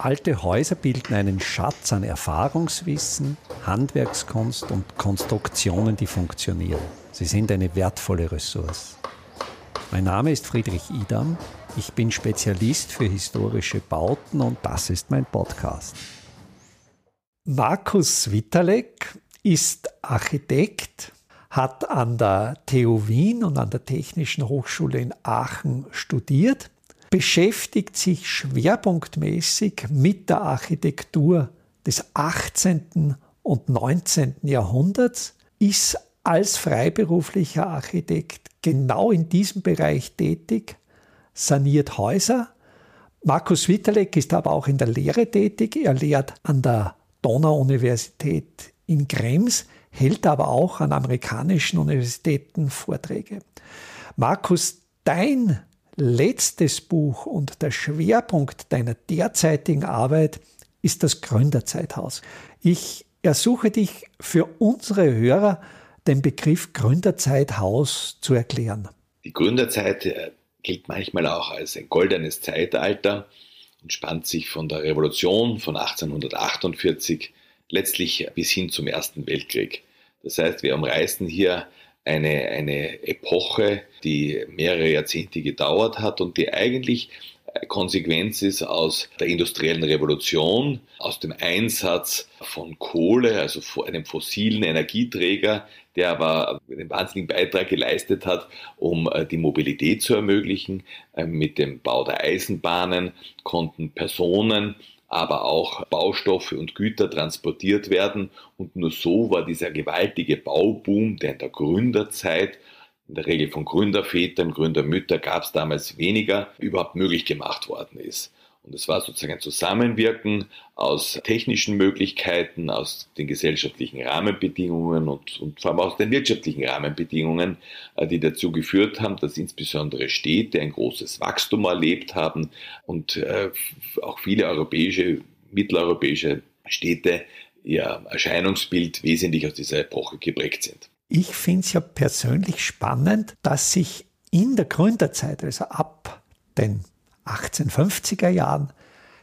Alte Häuser bilden einen Schatz an Erfahrungswissen, Handwerkskunst und Konstruktionen, die funktionieren. Sie sind eine wertvolle Ressource. Mein Name ist Friedrich Idam. Ich bin Spezialist für historische Bauten und das ist mein Podcast. Markus Witalek ist Architekt, hat an der TU Wien und an der Technischen Hochschule in Aachen studiert beschäftigt sich schwerpunktmäßig mit der Architektur des 18. und 19. Jahrhunderts, ist als freiberuflicher Architekt genau in diesem Bereich tätig, saniert Häuser. Markus Witterleck ist aber auch in der Lehre tätig. Er lehrt an der Donau-Universität in Krems, hält aber auch an amerikanischen Universitäten Vorträge. Markus, dein letztes Buch und der Schwerpunkt deiner derzeitigen Arbeit ist das Gründerzeithaus. Ich ersuche dich für unsere Hörer, den Begriff Gründerzeithaus zu erklären. Die Gründerzeit äh, gilt manchmal auch als ein goldenes Zeitalter und spannt sich von der Revolution von 1848 letztlich bis hin zum Ersten Weltkrieg. Das heißt, wir umreißen hier eine, eine Epoche, die mehrere Jahrzehnte gedauert hat und die eigentlich Konsequenz ist aus der industriellen Revolution, aus dem Einsatz von Kohle, also einem fossilen Energieträger, der aber einen wahnsinnigen Beitrag geleistet hat, um äh, die Mobilität zu ermöglichen. Äh, mit dem Bau der Eisenbahnen konnten Personen aber auch Baustoffe und Güter transportiert werden. Und nur so war dieser gewaltige Bauboom, der in der Gründerzeit, in der Regel von Gründervätern, Gründermütter gab es damals weniger, überhaupt möglich gemacht worden ist. Und es war sozusagen ein Zusammenwirken aus technischen Möglichkeiten, aus den gesellschaftlichen Rahmenbedingungen und, und vor allem aus den wirtschaftlichen Rahmenbedingungen, äh, die dazu geführt haben, dass insbesondere Städte ein großes Wachstum erlebt haben und äh, auch viele europäische, mitteleuropäische Städte ihr Erscheinungsbild wesentlich aus dieser Epoche geprägt sind. Ich finde es ja persönlich spannend, dass sich in der Gründerzeit, also ab den 1850er Jahren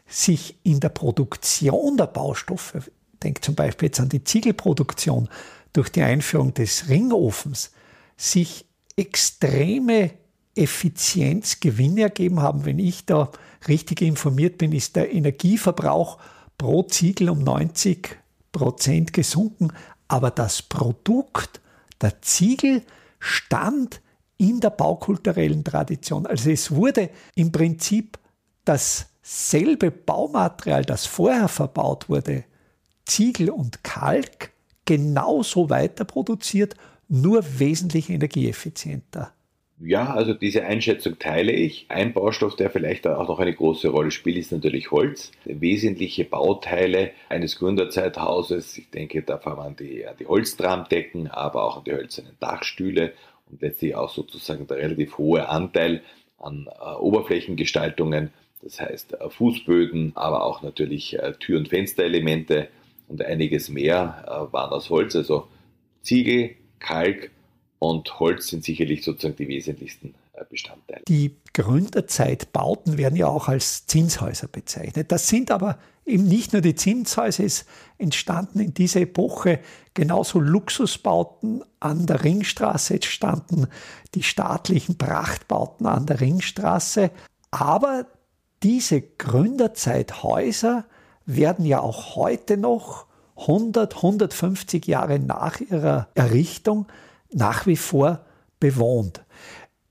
sich in der Produktion der Baustoffe, denkt zum Beispiel jetzt an die Ziegelproduktion, durch die Einführung des Ringofens, sich extreme Effizienzgewinne ergeben haben. Wenn ich da richtig informiert bin, ist der Energieverbrauch pro Ziegel um 90 Prozent gesunken, aber das Produkt, der Ziegel, stand in der baukulturellen Tradition. Also es wurde im Prinzip dasselbe Baumaterial, das vorher verbaut wurde, Ziegel und Kalk, genauso weiter produziert, nur wesentlich energieeffizienter. Ja, also diese Einschätzung teile ich. Ein Baustoff, der vielleicht auch noch eine große Rolle spielt, ist natürlich Holz. Wesentliche Bauteile eines Gründerzeithauses, ich denke, da waren die, die Holztramdecken, aber auch die hölzernen Dachstühle und letztlich auch sozusagen der relativ hohe Anteil an äh, Oberflächengestaltungen, das heißt äh, Fußböden, aber auch natürlich äh, Tür- und Fensterelemente und einiges mehr waren aus Holz. Also Ziegel, Kalk und Holz sind sicherlich sozusagen die wesentlichsten Bestandteile. Die Gründerzeitbauten werden ja auch als Zinshäuser bezeichnet. Das sind aber eben nicht nur die Zinshäuser, es entstanden in dieser Epoche genauso Luxusbauten an der Ringstraße, es standen die staatlichen Prachtbauten an der Ringstraße, aber diese Gründerzeithäuser werden ja auch heute noch 100, 150 Jahre nach ihrer Errichtung nach wie vor bewohnt.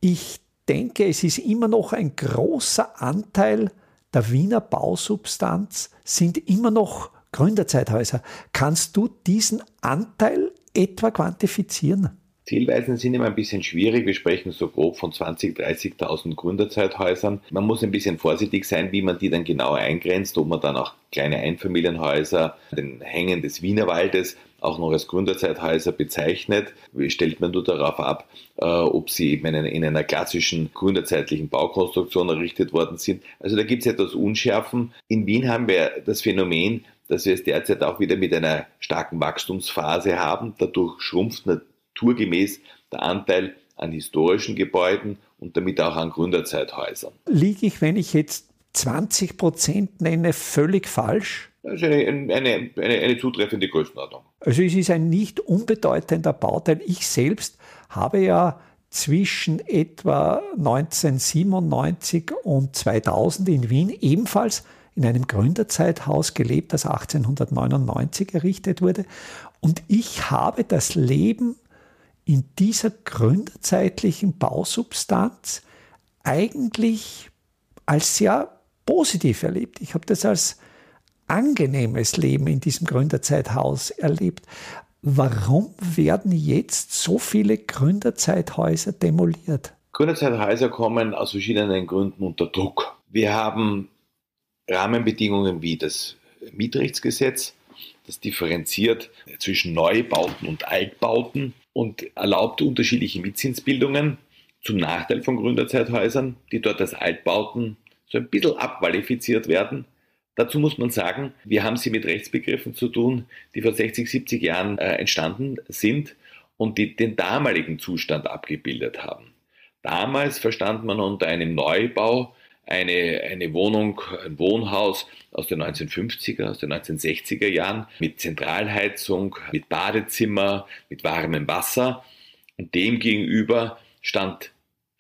Ich denke, es ist immer noch ein großer Anteil der Wiener Bausubstanz sind immer noch Gründerzeithäuser. Kannst du diesen Anteil etwa quantifizieren? Zielweisen sind immer ein bisschen schwierig. Wir sprechen so grob von 20.000, 30.000 Gründerzeithäusern. Man muss ein bisschen vorsichtig sein, wie man die dann genau eingrenzt, ob man dann auch kleine Einfamilienhäuser, den Hängen des Wienerwaldes auch noch als Gründerzeithäuser bezeichnet, stellt man nur darauf ab, äh, ob sie eben in, in einer klassischen gründerzeitlichen Baukonstruktion errichtet worden sind. Also da gibt es etwas Unschärfen. In Wien haben wir das Phänomen, dass wir es derzeit auch wieder mit einer starken Wachstumsphase haben. Dadurch schrumpft naturgemäß der Anteil an historischen Gebäuden und damit auch an Gründerzeithäusern. Liege ich, wenn ich jetzt 20 Prozent nenne, völlig falsch? Das ist eine, eine, eine, eine zutreffende Größenordnung. Also es ist ein nicht unbedeutender Bauteil. Ich selbst habe ja zwischen etwa 1997 und 2000 in Wien ebenfalls in einem Gründerzeithaus gelebt, das 1899 errichtet wurde. Und ich habe das Leben in dieser gründerzeitlichen Bausubstanz eigentlich als sehr positiv erlebt. Ich habe das als angenehmes Leben in diesem Gründerzeithaus erlebt. Warum werden jetzt so viele Gründerzeithäuser demoliert? Gründerzeithäuser kommen aus verschiedenen Gründen unter Druck. Wir haben Rahmenbedingungen wie das Mietrechtsgesetz, das differenziert zwischen Neubauten und Altbauten und erlaubt unterschiedliche Mietzinsbildungen zum Nachteil von Gründerzeithäusern, die dort als Altbauten so ein bisschen abqualifiziert werden. Dazu muss man sagen, wir haben sie mit Rechtsbegriffen zu tun, die vor 60, 70 Jahren äh, entstanden sind und die den damaligen Zustand abgebildet haben. Damals verstand man unter einem Neubau eine, eine Wohnung, ein Wohnhaus aus den 1950er, aus den 1960er Jahren mit Zentralheizung, mit Badezimmer, mit warmem Wasser. Und dem gegenüber stand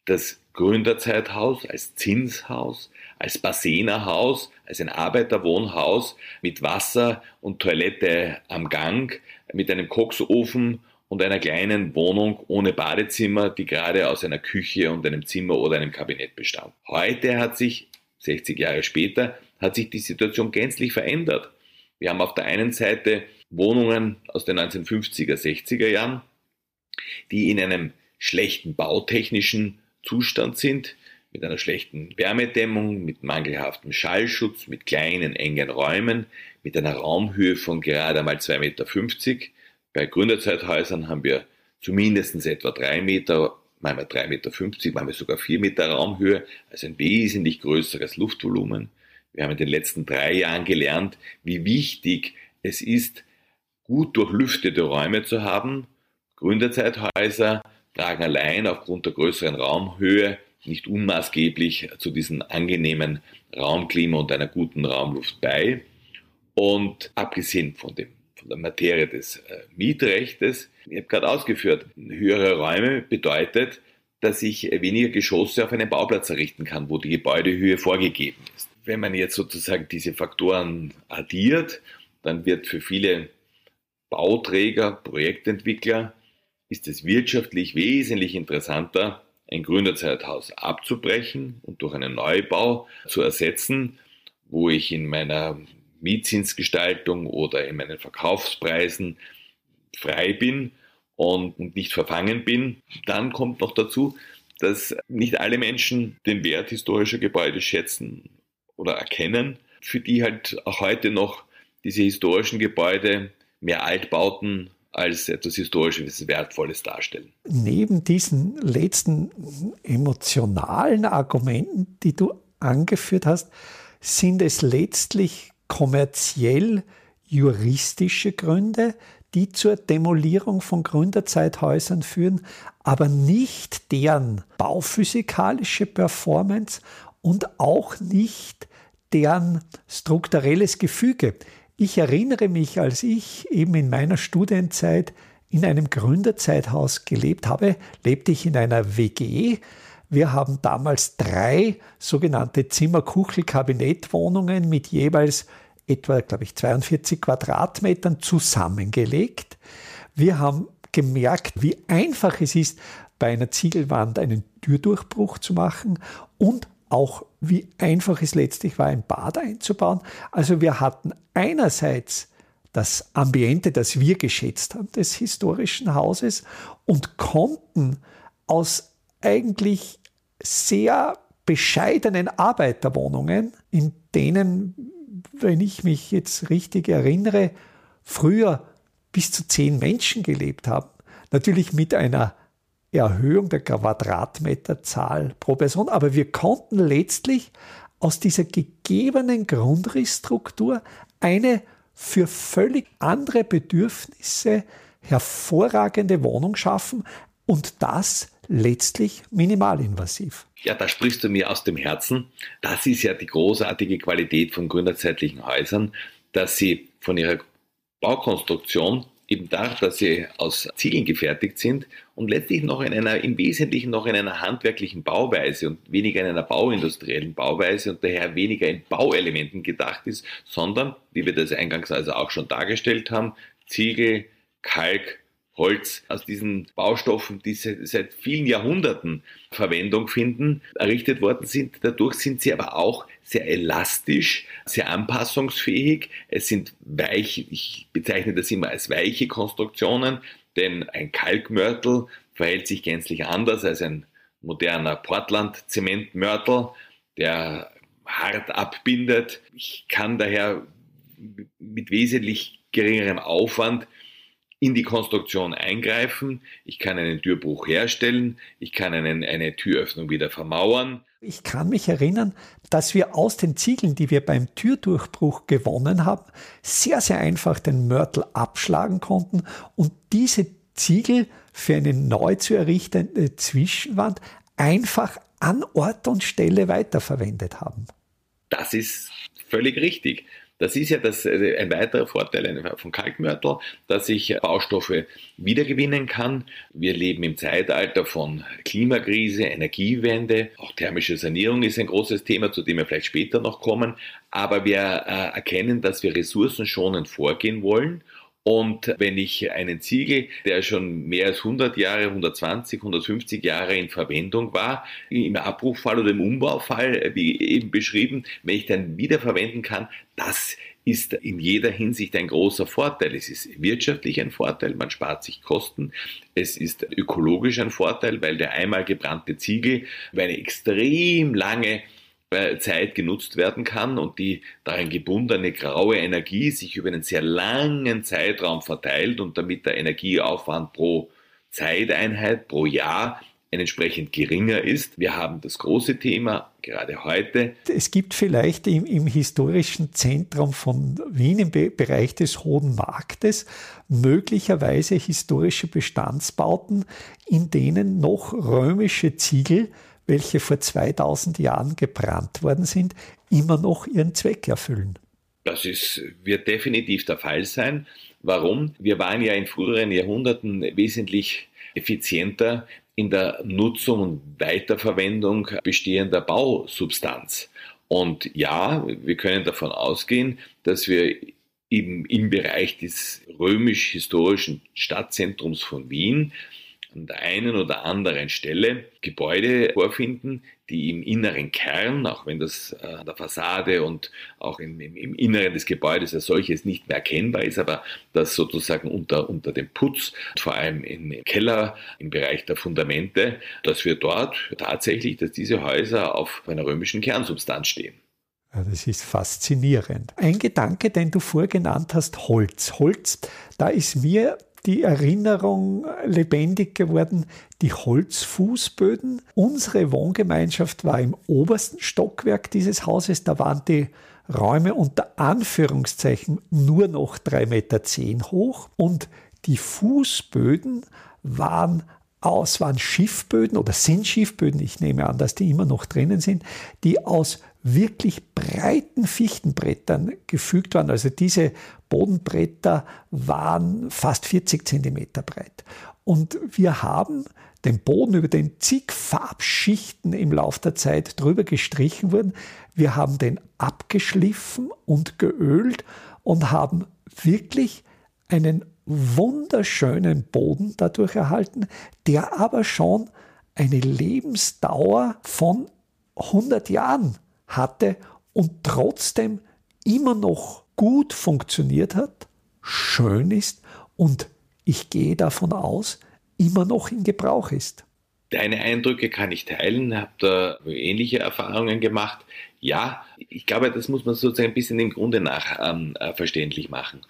das Gründerzeithaus als Zinshaus, als Bassenerhaus, als ein Arbeiterwohnhaus mit Wasser und Toilette am Gang, mit einem Koksofen und einer kleinen Wohnung ohne Badezimmer, die gerade aus einer Küche und einem Zimmer oder einem Kabinett bestand. Heute hat sich, 60 Jahre später, hat sich die Situation gänzlich verändert. Wir haben auf der einen Seite Wohnungen aus den 1950er, 60er Jahren, die in einem schlechten bautechnischen Zustand sind, mit einer schlechten Wärmedämmung, mit mangelhaftem Schallschutz, mit kleinen, engen Räumen, mit einer Raumhöhe von gerade einmal 2,50 Meter bei Gründerzeithäusern haben wir zumindest etwa drei Meter, manchmal drei Meter, fünfzig, manchmal sogar vier Meter Raumhöhe, also ein wesentlich größeres Luftvolumen. Wir haben in den letzten drei Jahren gelernt, wie wichtig es ist, gut durchlüftete Räume zu haben. Gründerzeithäuser tragen allein aufgrund der größeren Raumhöhe nicht unmaßgeblich zu diesem angenehmen Raumklima und einer guten Raumluft bei. Und abgesehen von dem der Materie des äh, Mietrechtes. Ich habe gerade ausgeführt, höhere Räume bedeutet, dass ich weniger Geschosse auf einem Bauplatz errichten kann, wo die Gebäudehöhe vorgegeben ist. Wenn man jetzt sozusagen diese Faktoren addiert, dann wird für viele Bauträger, Projektentwickler, ist es wirtschaftlich wesentlich interessanter, ein Gründerzeithaus abzubrechen und durch einen Neubau zu ersetzen, wo ich in meiner Mietzinsgestaltung oder in meinen Verkaufspreisen frei bin und nicht verfangen bin. Dann kommt noch dazu, dass nicht alle Menschen den Wert historischer Gebäude schätzen oder erkennen, für die halt auch heute noch diese historischen Gebäude mehr Altbauten als etwas Historisches, Wertvolles darstellen. Neben diesen letzten emotionalen Argumenten, die du angeführt hast, sind es letztlich kommerziell juristische Gründe, die zur Demolierung von Gründerzeithäusern führen, aber nicht deren bauphysikalische Performance und auch nicht deren strukturelles Gefüge. Ich erinnere mich, als ich eben in meiner Studienzeit in einem Gründerzeithaus gelebt habe, lebte ich in einer WG, wir haben damals drei sogenannte Zimmer-Kuchel-Kabinettwohnungen mit jeweils etwa, glaube ich, 42 Quadratmetern zusammengelegt. Wir haben gemerkt, wie einfach es ist, bei einer Ziegelwand einen Türdurchbruch zu machen und auch wie einfach es letztlich war, ein Bad einzubauen. Also wir hatten einerseits das Ambiente, das wir geschätzt haben, des historischen Hauses und konnten aus eigentlich sehr bescheidenen Arbeiterwohnungen, in denen, wenn ich mich jetzt richtig erinnere, früher bis zu zehn Menschen gelebt haben. Natürlich mit einer Erhöhung der Quadratmeterzahl pro Person, aber wir konnten letztlich aus dieser gegebenen Grundrissstruktur eine für völlig andere Bedürfnisse hervorragende Wohnung schaffen und das letztlich minimalinvasiv. Ja, da sprichst du mir aus dem Herzen. Das ist ja die großartige Qualität von gründerzeitlichen Häusern, dass sie von ihrer Baukonstruktion eben dadurch, dass sie aus Ziegeln gefertigt sind und letztlich noch in einer, im Wesentlichen noch in einer handwerklichen Bauweise und weniger in einer bauindustriellen Bauweise und daher weniger in Bauelementen gedacht ist, sondern, wie wir das eingangs also auch schon dargestellt haben, Ziegel, Kalk, Holz aus diesen Baustoffen, die seit vielen Jahrhunderten Verwendung finden, errichtet worden sind. Dadurch sind sie aber auch sehr elastisch, sehr anpassungsfähig. Es sind weiche, ich bezeichne das immer als weiche Konstruktionen, denn ein Kalkmörtel verhält sich gänzlich anders als ein moderner Portland-Zementmörtel, der hart abbindet. Ich kann daher mit wesentlich geringerem Aufwand in die Konstruktion eingreifen, ich kann einen Türbruch herstellen, ich kann einen, eine Türöffnung wieder vermauern. Ich kann mich erinnern, dass wir aus den Ziegeln, die wir beim Türdurchbruch gewonnen haben, sehr, sehr einfach den Mörtel abschlagen konnten und diese Ziegel für eine neu zu errichtende Zwischenwand einfach an Ort und Stelle weiterverwendet haben. Das ist völlig richtig. Das ist ja das, äh, ein weiterer Vorteil von Kalkmörtel, dass ich Baustoffe wiedergewinnen kann. Wir leben im Zeitalter von Klimakrise, Energiewende, auch thermische Sanierung ist ein großes Thema, zu dem wir vielleicht später noch kommen. Aber wir äh, erkennen, dass wir ressourcenschonend vorgehen wollen und wenn ich einen Ziegel, der schon mehr als 100 Jahre, 120, 150 Jahre in Verwendung war, im Abbruchfall oder im Umbaufall, wie eben beschrieben, wenn ich dann wiederverwenden kann, das ist in jeder Hinsicht ein großer Vorteil. Es ist wirtschaftlich ein Vorteil, man spart sich Kosten. Es ist ökologisch ein Vorteil, weil der einmal gebrannte Ziegel über eine extrem lange Zeit genutzt werden kann und die darin gebundene graue Energie sich über einen sehr langen Zeitraum verteilt und damit der Energieaufwand pro Zeiteinheit, pro Jahr entsprechend geringer ist. Wir haben das große Thema gerade heute. Es gibt vielleicht im, im historischen Zentrum von Wien im Be Bereich des Hohen Marktes möglicherweise historische Bestandsbauten, in denen noch römische Ziegel welche vor 2000 Jahren gebrannt worden sind, immer noch ihren Zweck erfüllen. Das ist, wird definitiv der Fall sein. Warum? Wir waren ja in früheren Jahrhunderten wesentlich effizienter in der Nutzung und Weiterverwendung bestehender Bausubstanz. Und ja, wir können davon ausgehen, dass wir eben im Bereich des römisch-historischen Stadtzentrums von Wien an der einen oder anderen Stelle Gebäude vorfinden, die im inneren Kern, auch wenn das äh, an der Fassade und auch im, im, im, Inneren des Gebäudes als solches nicht mehr erkennbar ist, aber das sozusagen unter, unter dem Putz, vor allem im Keller, im Bereich der Fundamente, dass wir dort tatsächlich, dass diese Häuser auf einer römischen Kernsubstanz stehen. Das ist faszinierend. Ein Gedanke, den du vorgenannt hast, Holz. Holz, da ist mir die Erinnerung lebendig geworden, die Holzfußböden. Unsere Wohngemeinschaft war im obersten Stockwerk dieses Hauses, da waren die Räume unter Anführungszeichen nur noch 3,10 Meter hoch und die Fußböden waren aus, waren Schiffböden oder sind Schiffböden, ich nehme an, dass die immer noch drinnen sind, die aus wirklich breiten Fichtenbrettern gefügt waren. Also diese Bodenbretter waren fast 40 Zentimeter breit. Und wir haben den Boden, über den zig Farbschichten im Laufe der Zeit drüber gestrichen wurden. Wir haben den abgeschliffen und geölt und haben wirklich einen wunderschönen Boden dadurch erhalten, der aber schon eine Lebensdauer von 100 Jahren hatte und trotzdem immer noch gut funktioniert hat, schön ist und ich gehe davon aus, immer noch in Gebrauch ist. Deine Eindrücke kann ich teilen, habe da ähnliche Erfahrungen gemacht. Ja, ich glaube, das muss man sozusagen ein bisschen im Grunde nach ähm, äh, verständlich machen.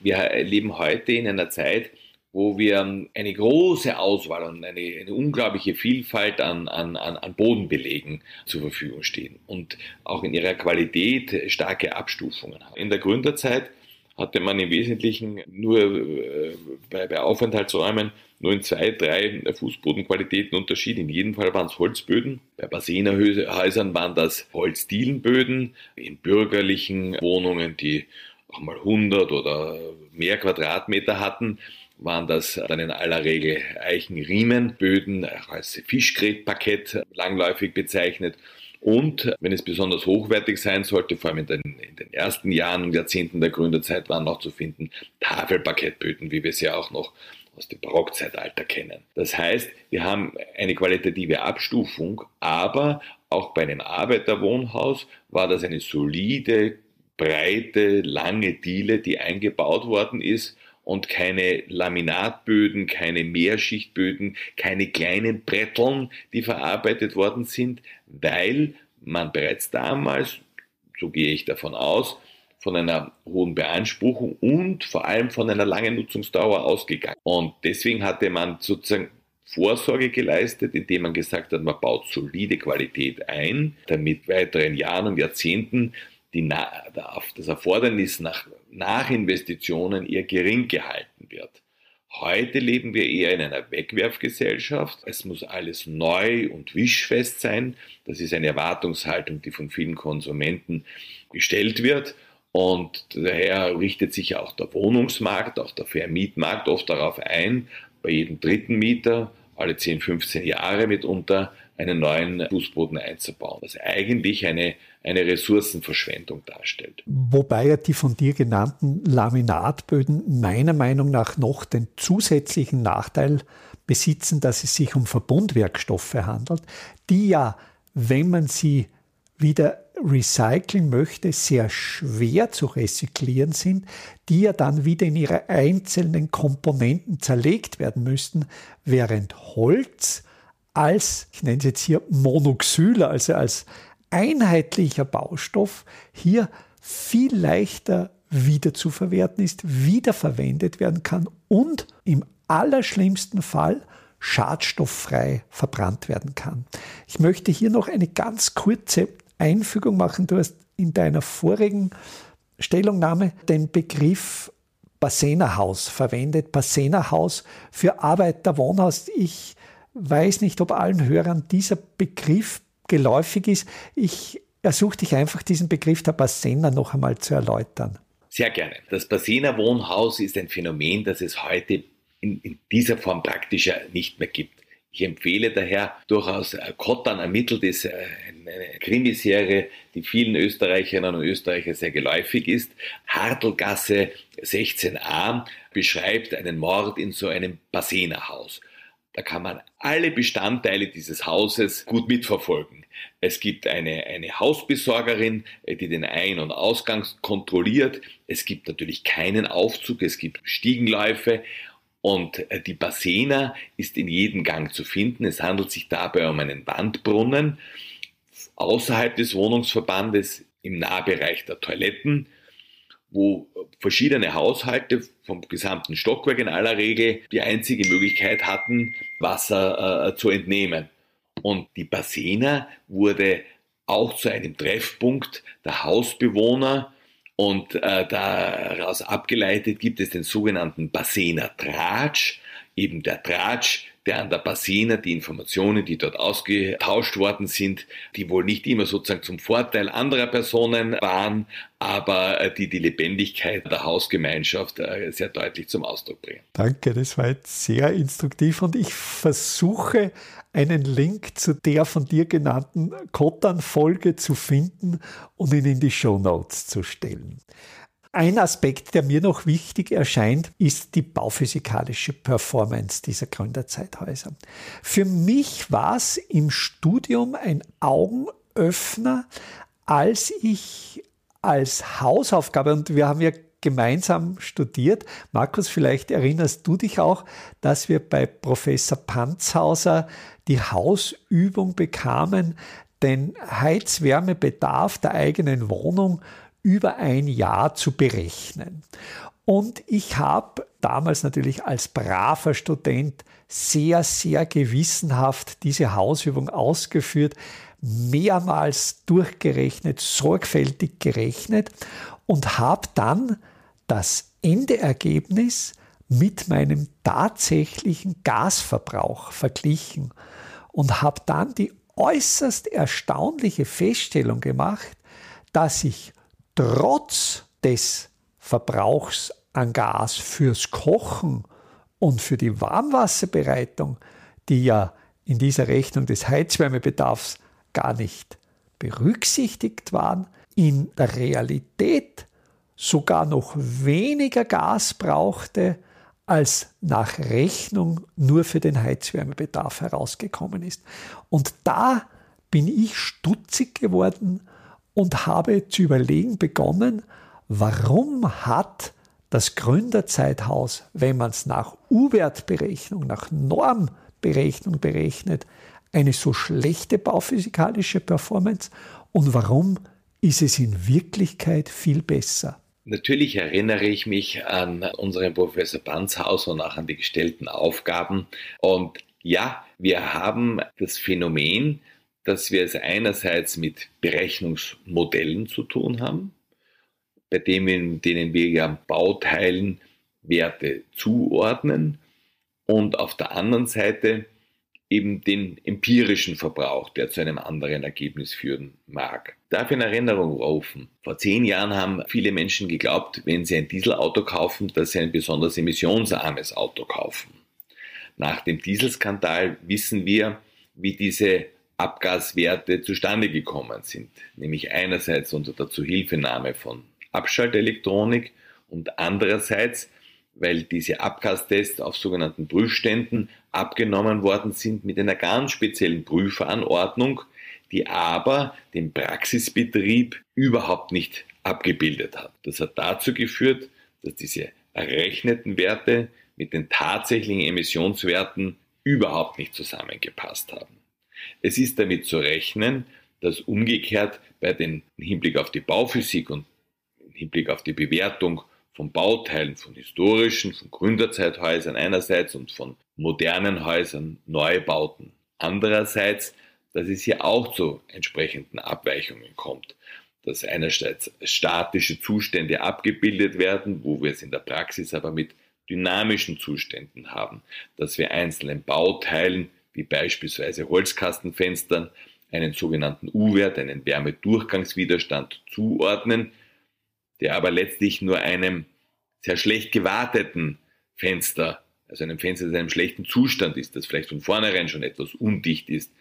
Wir leben heute in einer Zeit, wo wir eine große Auswahl und eine, eine unglaubliche Vielfalt an, an, an Bodenbelegen zur Verfügung stehen und auch in ihrer Qualität starke Abstufungen haben. In der Gründerzeit hatte man im Wesentlichen nur äh, bei, bei Aufenthaltsräumen nur in zwei, drei Fußbodenqualitäten Unterschied. In jedem Fall waren es Holzböden. Bei Basenerhäusern waren das Holzdielenböden. In bürgerlichen Wohnungen, die auch mal 100 oder mehr Quadratmeter hatten, waren das dann in aller Regel Eichenriemenböden, auch als Fischgrätparkett langläufig bezeichnet. Und wenn es besonders hochwertig sein sollte, vor allem in den, in den ersten Jahren und Jahrzehnten der Gründerzeit waren noch zu finden Tafelparkettböden, wie wir sie auch noch aus dem Barockzeitalter kennen. Das heißt, wir haben eine qualitative Abstufung, aber auch bei einem Arbeiterwohnhaus war das eine solide, breite, lange Diele, die eingebaut worden ist und keine Laminatböden, keine Mehrschichtböden, keine kleinen Bretteln, die verarbeitet worden sind, weil man bereits damals, so gehe ich davon aus, von einer hohen Beanspruchung und vor allem von einer langen Nutzungsdauer ausgegangen. Und deswegen hatte man sozusagen Vorsorge geleistet, indem man gesagt hat, man baut solide Qualität ein, damit weiteren Jahren und Jahrzehnten die, das Erfordernis nach Nachinvestitionen eher gering gehalten wird. Heute leben wir eher in einer Wegwerfgesellschaft. Es muss alles neu und wischfest sein. Das ist eine Erwartungshaltung, die von vielen Konsumenten gestellt wird. Und daher richtet sich auch der Wohnungsmarkt, auch der Vermietmarkt oft darauf ein, bei jedem dritten Mieter alle 10, 15 Jahre mitunter einen neuen Fußboden einzubauen, was eigentlich eine, eine Ressourcenverschwendung darstellt. Wobei ja die von dir genannten Laminatböden meiner Meinung nach noch den zusätzlichen Nachteil besitzen, dass es sich um Verbundwerkstoffe handelt, die ja, wenn man sie wieder recyceln möchte, sehr schwer zu rezyklieren sind, die ja dann wieder in ihre einzelnen Komponenten zerlegt werden müssten, während Holz als, ich nenne es jetzt hier Monoxyl, also als einheitlicher Baustoff, hier viel leichter wieder zu verwerten ist, wiederverwendet werden kann und im allerschlimmsten Fall schadstofffrei verbrannt werden kann. Ich möchte hier noch eine ganz kurze Einfügung machen. Du hast in deiner vorigen Stellungnahme den Begriff Bassenerhaus verwendet. Bassenerhaus für Arbeiterwohnhaus. Ich weiß nicht, ob allen Hörern dieser Begriff geläufig ist. Ich ersuche dich einfach, diesen Begriff der Bassener noch einmal zu erläutern. Sehr gerne. Das Bassener Wohnhaus ist ein Phänomen, das es heute in, in dieser Form praktisch nicht mehr gibt. Ich empfehle daher durchaus äh, Kottan ermittelt ist äh, eine Krimiserie, die vielen Österreicherinnen und Österreichern sehr geläufig ist. Hartelgasse 16a beschreibt einen Mord in so einem Bassenerhaus. Da kann man alle Bestandteile dieses Hauses gut mitverfolgen. Es gibt eine, eine Hausbesorgerin, äh, die den Ein- und Ausgang kontrolliert. Es gibt natürlich keinen Aufzug, es gibt Stiegenläufe und äh, die Bassena ist in jedem Gang zu finden. Es handelt sich dabei um einen Wandbrunnen außerhalb des Wohnungsverbandes im Nahbereich der Toiletten wo verschiedene Haushalte vom gesamten Stockwerk in aller Regel die einzige Möglichkeit hatten, Wasser äh, zu entnehmen. Und die Bassena wurde auch zu einem Treffpunkt der Hausbewohner und äh, daraus abgeleitet gibt es den sogenannten Bassener Tratsch, eben der Tratsch, der an der Bassena die Informationen, die dort ausgetauscht worden sind, die wohl nicht immer sozusagen zum Vorteil anderer Personen waren, aber äh, die die Lebendigkeit der Hausgemeinschaft äh, sehr deutlich zum Ausdruck bringen. Danke, das war jetzt sehr instruktiv und ich versuche einen Link zu der von dir genannten Kotan-Folge zu finden und ihn in die Show Notes zu stellen. Ein Aspekt, der mir noch wichtig erscheint, ist die bauphysikalische Performance dieser Gründerzeithäuser. Für mich war es im Studium ein Augenöffner, als ich als Hausaufgabe, und wir haben ja gemeinsam studiert. Markus, vielleicht erinnerst du dich auch, dass wir bei Professor Panzhauser die Hausübung bekamen, den Heizwärmebedarf der eigenen Wohnung über ein Jahr zu berechnen. Und ich habe damals natürlich als braver Student sehr, sehr gewissenhaft diese Hausübung ausgeführt, mehrmals durchgerechnet, sorgfältig gerechnet und habe dann das Endergebnis mit meinem tatsächlichen Gasverbrauch verglichen und habe dann die äußerst erstaunliche Feststellung gemacht, dass ich trotz des Verbrauchs an Gas fürs Kochen und für die Warmwasserbereitung, die ja in dieser Rechnung des Heizwärmebedarfs gar nicht berücksichtigt waren, in der Realität sogar noch weniger Gas brauchte, als nach Rechnung nur für den Heizwärmebedarf herausgekommen ist. Und da bin ich stutzig geworden und habe zu überlegen begonnen, warum hat das Gründerzeithaus, wenn man es nach U-Wertberechnung, nach Normberechnung berechnet, eine so schlechte bauphysikalische Performance und warum ist es in Wirklichkeit viel besser? Natürlich erinnere ich mich an unseren Professor Banzhaus und auch an die gestellten Aufgaben. Und ja, wir haben das Phänomen, dass wir es einerseits mit Berechnungsmodellen zu tun haben, bei denen, denen wir ja Bauteilen Werte zuordnen und auf der anderen Seite eben den empirischen Verbrauch, der zu einem anderen Ergebnis führen mag. Darf in Erinnerung rufen, vor zehn Jahren haben viele Menschen geglaubt, wenn sie ein Dieselauto kaufen, dass sie ein besonders emissionsarmes Auto kaufen. Nach dem Dieselskandal wissen wir, wie diese Abgaswerte zustande gekommen sind, nämlich einerseits unter der Zuhilfenahme von Abschaltelektronik und andererseits weil diese Abgastests auf sogenannten Prüfständen abgenommen worden sind mit einer ganz speziellen Prüferanordnung, die aber den Praxisbetrieb überhaupt nicht abgebildet hat. Das hat dazu geführt, dass diese errechneten Werte mit den tatsächlichen Emissionswerten überhaupt nicht zusammengepasst haben. Es ist damit zu rechnen, dass umgekehrt bei den Hinblick auf die Bauphysik und im Hinblick auf die Bewertung von Bauteilen, von historischen, von Gründerzeithäusern einerseits und von modernen Häusern, Neubauten andererseits, dass es hier auch zu entsprechenden Abweichungen kommt. Dass einerseits statische Zustände abgebildet werden, wo wir es in der Praxis aber mit dynamischen Zuständen haben, dass wir einzelnen Bauteilen, wie beispielsweise Holzkastenfenstern, einen sogenannten U-Wert, einen Wärmedurchgangswiderstand zuordnen, der aber letztlich nur einem sehr schlecht gewarteten Fenster, also einem Fenster, das in einem schlechten Zustand ist, das vielleicht von vornherein schon etwas undicht ist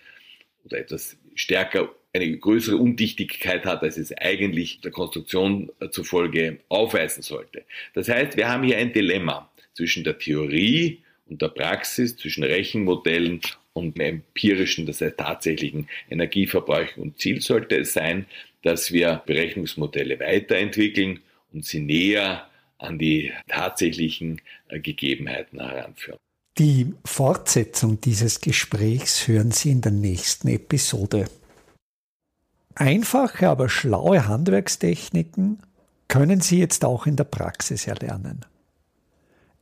oder etwas stärker, eine größere Undichtigkeit hat, als es eigentlich der Konstruktion zufolge aufweisen sollte. Das heißt, wir haben hier ein Dilemma zwischen der Theorie und der Praxis, zwischen Rechenmodellen und empirischen, das heißt tatsächlichen Energieverbrauch. Und Ziel sollte es sein, dass wir Berechnungsmodelle weiterentwickeln und sie näher an die tatsächlichen äh, Gegebenheiten heranführen. Die Fortsetzung dieses Gesprächs hören Sie in der nächsten Episode. Einfache, aber schlaue Handwerkstechniken können Sie jetzt auch in der Praxis erlernen.